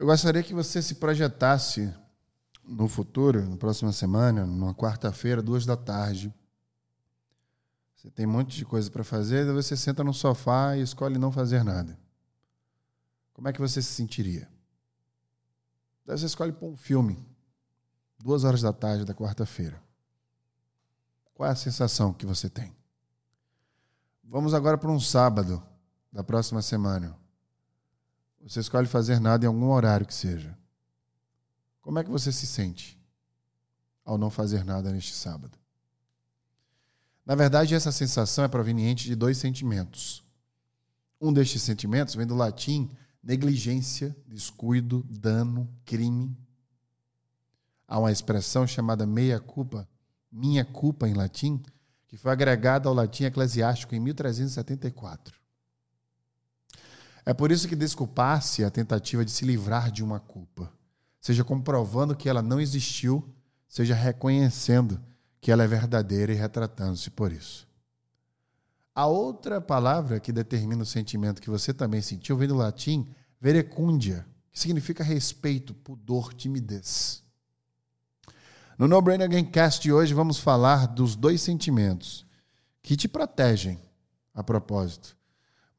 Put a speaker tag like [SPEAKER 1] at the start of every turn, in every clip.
[SPEAKER 1] Eu gostaria que você se projetasse no futuro, na próxima semana, numa quarta-feira, duas da tarde. Você tem um monte de coisa para fazer, daí você senta no sofá e escolhe não fazer nada. Como é que você se sentiria? Daí você escolhe pôr um filme, duas horas da tarde da quarta-feira. Qual é a sensação que você tem? Vamos agora para um sábado da próxima semana. Você escolhe fazer nada em algum horário que seja. Como é que você se sente ao não fazer nada neste sábado? Na verdade, essa sensação é proveniente de dois sentimentos. Um destes sentimentos vem do latim negligência, descuido, dano, crime. Há uma expressão chamada meia culpa, minha culpa em latim, que foi agregada ao latim eclesiástico em 1374. É por isso que desculpar-se é a tentativa de se livrar de uma culpa, seja comprovando que ela não existiu, seja reconhecendo que ela é verdadeira e retratando-se por isso. A outra palavra que determina o sentimento que você também sentiu vem do latim verecundia, que significa respeito, pudor, timidez. No No Brain Again Cast de hoje vamos falar dos dois sentimentos que te protegem, a propósito,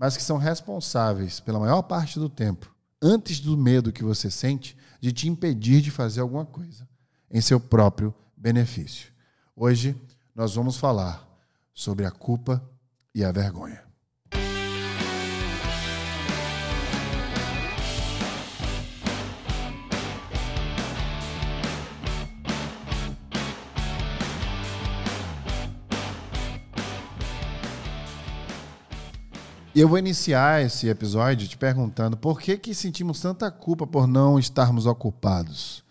[SPEAKER 1] mas que são responsáveis pela maior parte do tempo, antes do medo que você sente, de te impedir de fazer alguma coisa em seu próprio benefício. Hoje nós vamos falar sobre a culpa e a vergonha. Eu vou iniciar esse episódio te perguntando por que, que sentimos tanta culpa por não estarmos ocupados.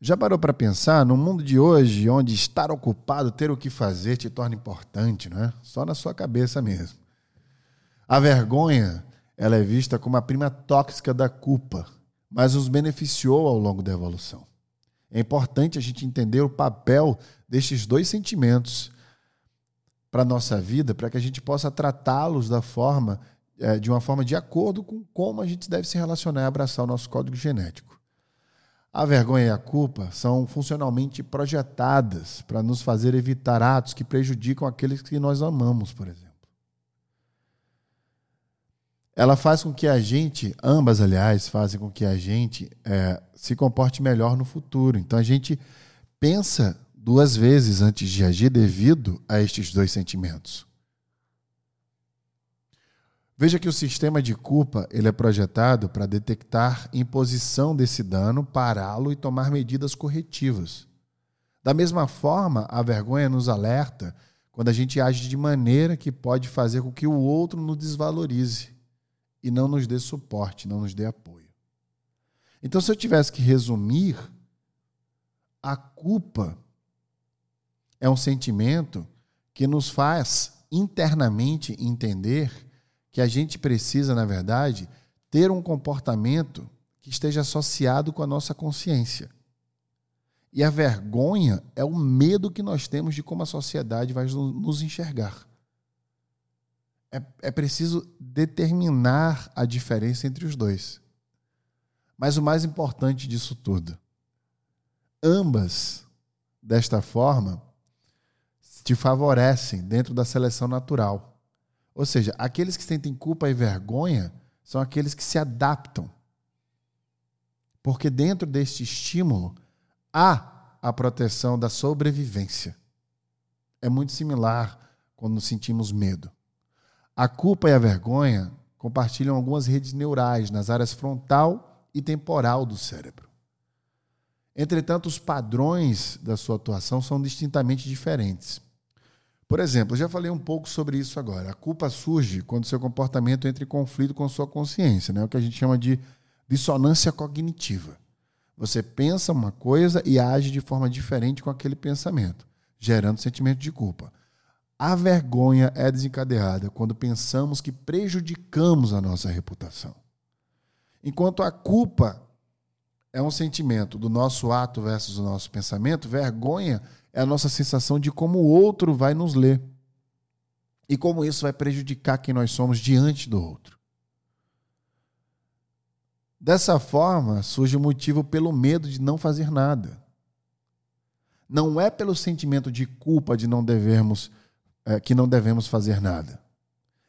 [SPEAKER 1] Já parou para pensar no mundo de hoje, onde estar ocupado, ter o que fazer, te torna importante, não é? Só na sua cabeça mesmo. A vergonha, ela é vista como a prima tóxica da culpa, mas nos beneficiou ao longo da evolução. É importante a gente entender o papel destes dois sentimentos para a nossa vida, para que a gente possa tratá-los da forma, é, de uma forma de acordo com como a gente deve se relacionar e abraçar o nosso código genético. A vergonha e a culpa são funcionalmente projetadas para nos fazer evitar atos que prejudicam aqueles que nós amamos, por exemplo. Ela faz com que a gente, ambas, aliás, fazem com que a gente é, se comporte melhor no futuro. Então a gente pensa duas vezes antes de agir devido a estes dois sentimentos. Veja que o sistema de culpa ele é projetado para detectar imposição desse dano, pará-lo e tomar medidas corretivas. Da mesma forma, a vergonha nos alerta quando a gente age de maneira que pode fazer com que o outro nos desvalorize e não nos dê suporte, não nos dê apoio. Então, se eu tivesse que resumir, a culpa é um sentimento que nos faz internamente entender que a gente precisa, na verdade, ter um comportamento que esteja associado com a nossa consciência. E a vergonha é o medo que nós temos de como a sociedade vai nos enxergar. É, é preciso determinar a diferença entre os dois. Mas o mais importante disso tudo, ambas, desta forma, te favorecem dentro da seleção natural. Ou seja, aqueles que sentem culpa e vergonha são aqueles que se adaptam. Porque dentro deste estímulo há a proteção da sobrevivência. É muito similar quando sentimos medo. A culpa e a vergonha compartilham algumas redes neurais nas áreas frontal e temporal do cérebro. Entretanto, os padrões da sua atuação são distintamente diferentes. Por exemplo, já falei um pouco sobre isso agora. A culpa surge quando seu comportamento entra em conflito com sua consciência, né? o que a gente chama de dissonância cognitiva. Você pensa uma coisa e age de forma diferente com aquele pensamento, gerando sentimento de culpa. A vergonha é desencadeada quando pensamos que prejudicamos a nossa reputação. Enquanto a culpa é um sentimento do nosso ato versus o nosso pensamento, vergonha é a nossa sensação de como o outro vai nos ler e como isso vai prejudicar quem nós somos diante do outro. Dessa forma, surge o motivo pelo medo de não fazer nada. Não é pelo sentimento de culpa de não devermos é, que não devemos fazer nada.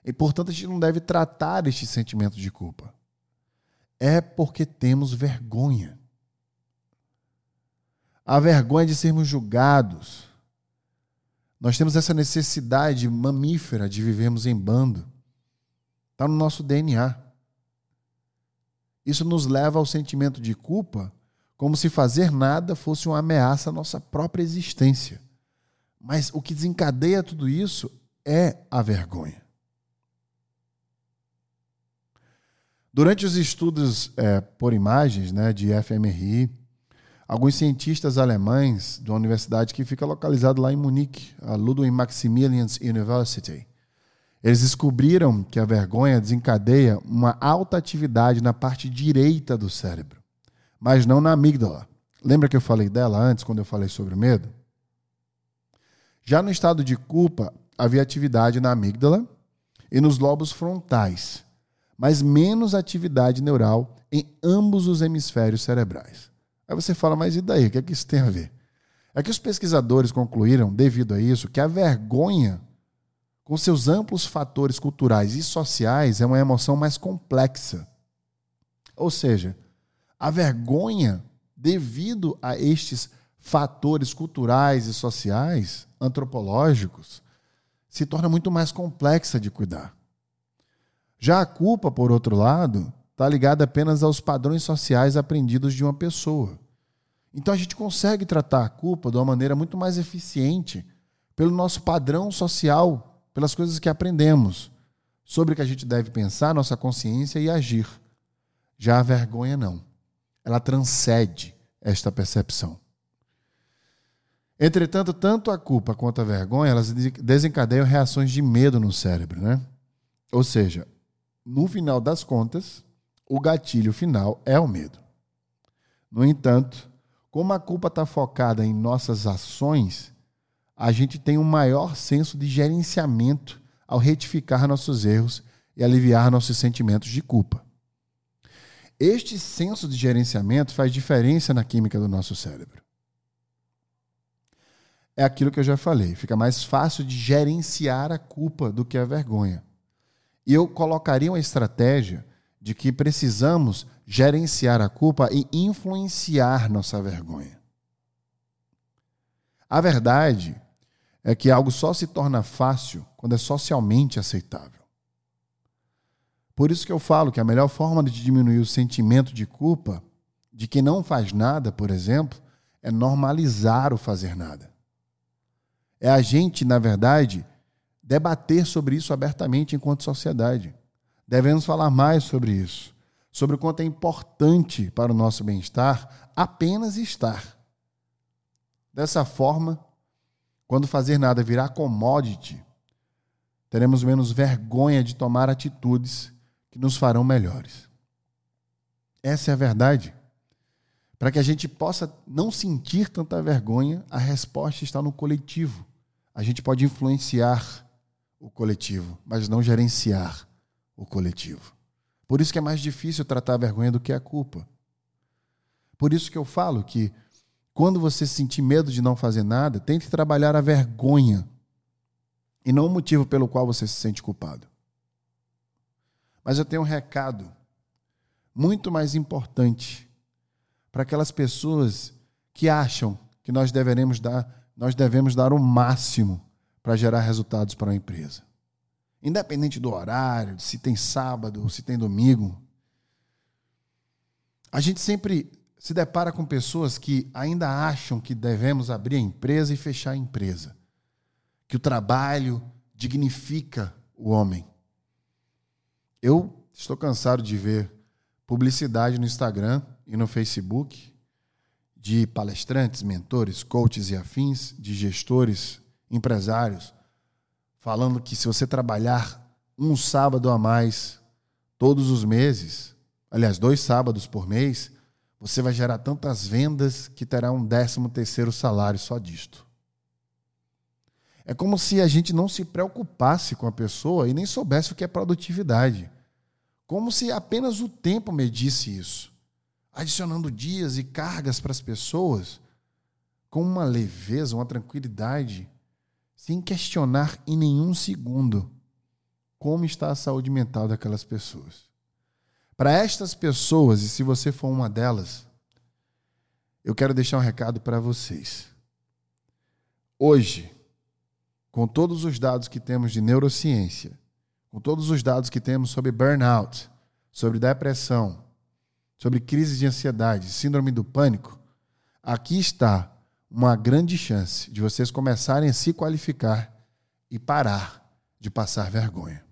[SPEAKER 1] E portanto a gente não deve tratar este sentimento de culpa. É porque temos vergonha. A vergonha de sermos julgados. Nós temos essa necessidade mamífera de vivermos em bando. Está no nosso DNA. Isso nos leva ao sentimento de culpa, como se fazer nada fosse uma ameaça à nossa própria existência. Mas o que desencadeia tudo isso é a vergonha. Durante os estudos é, por imagens né, de fMRI, alguns cientistas alemães de uma universidade que fica localizada lá em Munique, a Ludwig Maximilian University, eles descobriram que a vergonha desencadeia uma alta atividade na parte direita do cérebro, mas não na amígdala. Lembra que eu falei dela antes, quando eu falei sobre o medo? Já no estado de culpa, havia atividade na amígdala e nos lobos frontais, mas menos atividade neural em ambos os hemisférios cerebrais. Aí você fala, mas e daí? O que é que isso tem a ver? É que os pesquisadores concluíram, devido a isso, que a vergonha com seus amplos fatores culturais e sociais, é uma emoção mais complexa. Ou seja, a vergonha, devido a estes fatores culturais e sociais, antropológicos, se torna muito mais complexa de cuidar. Já a culpa, por outro lado, está ligada apenas aos padrões sociais aprendidos de uma pessoa. Então a gente consegue tratar a culpa de uma maneira muito mais eficiente pelo nosso padrão social pelas coisas que aprendemos sobre o que a gente deve pensar, nossa consciência e agir. Já a vergonha não. Ela transcende esta percepção. Entretanto, tanto a culpa quanto a vergonha, elas desencadeiam reações de medo no cérebro, né? Ou seja, no final das contas, o gatilho final é o medo. No entanto, como a culpa está focada em nossas ações, a gente tem um maior senso de gerenciamento ao retificar nossos erros e aliviar nossos sentimentos de culpa. Este senso de gerenciamento faz diferença na química do nosso cérebro. É aquilo que eu já falei, fica mais fácil de gerenciar a culpa do que a vergonha. E eu colocaria uma estratégia de que precisamos gerenciar a culpa e influenciar nossa vergonha. A verdade é que algo só se torna fácil quando é socialmente aceitável. Por isso que eu falo que a melhor forma de diminuir o sentimento de culpa de quem não faz nada, por exemplo, é normalizar o fazer nada. É a gente, na verdade, debater sobre isso abertamente enquanto sociedade. Devemos falar mais sobre isso, sobre o quanto é importante para o nosso bem-estar apenas estar. Dessa forma, quando fazer nada virar commodity, teremos menos vergonha de tomar atitudes que nos farão melhores. Essa é a verdade. Para que a gente possa não sentir tanta vergonha, a resposta está no coletivo. A gente pode influenciar o coletivo, mas não gerenciar o coletivo. Por isso que é mais difícil tratar a vergonha do que a culpa. Por isso que eu falo que quando você sentir medo de não fazer nada, tente trabalhar a vergonha e não o motivo pelo qual você se sente culpado. Mas eu tenho um recado muito mais importante para aquelas pessoas que acham que nós devemos dar, nós devemos dar o máximo para gerar resultados para a empresa. Independente do horário, se tem sábado se tem domingo. A gente sempre se depara com pessoas que ainda acham que devemos abrir a empresa e fechar a empresa. Que o trabalho dignifica o homem. Eu estou cansado de ver publicidade no Instagram e no Facebook de palestrantes, mentores, coaches e afins, de gestores, empresários, falando que se você trabalhar um sábado a mais todos os meses, aliás, dois sábados por mês, você vai gerar tantas vendas que terá um décimo terceiro salário só disto. É como se a gente não se preocupasse com a pessoa e nem soubesse o que é produtividade. como se apenas o tempo medisse isso, adicionando dias e cargas para as pessoas com uma leveza, uma tranquilidade, sem questionar em nenhum segundo como está a saúde mental daquelas pessoas. Para estas pessoas, e se você for uma delas, eu quero deixar um recado para vocês. Hoje, com todos os dados que temos de neurociência, com todos os dados que temos sobre burnout, sobre depressão, sobre crise de ansiedade, síndrome do pânico, aqui está uma grande chance de vocês começarem a se qualificar e parar de passar vergonha.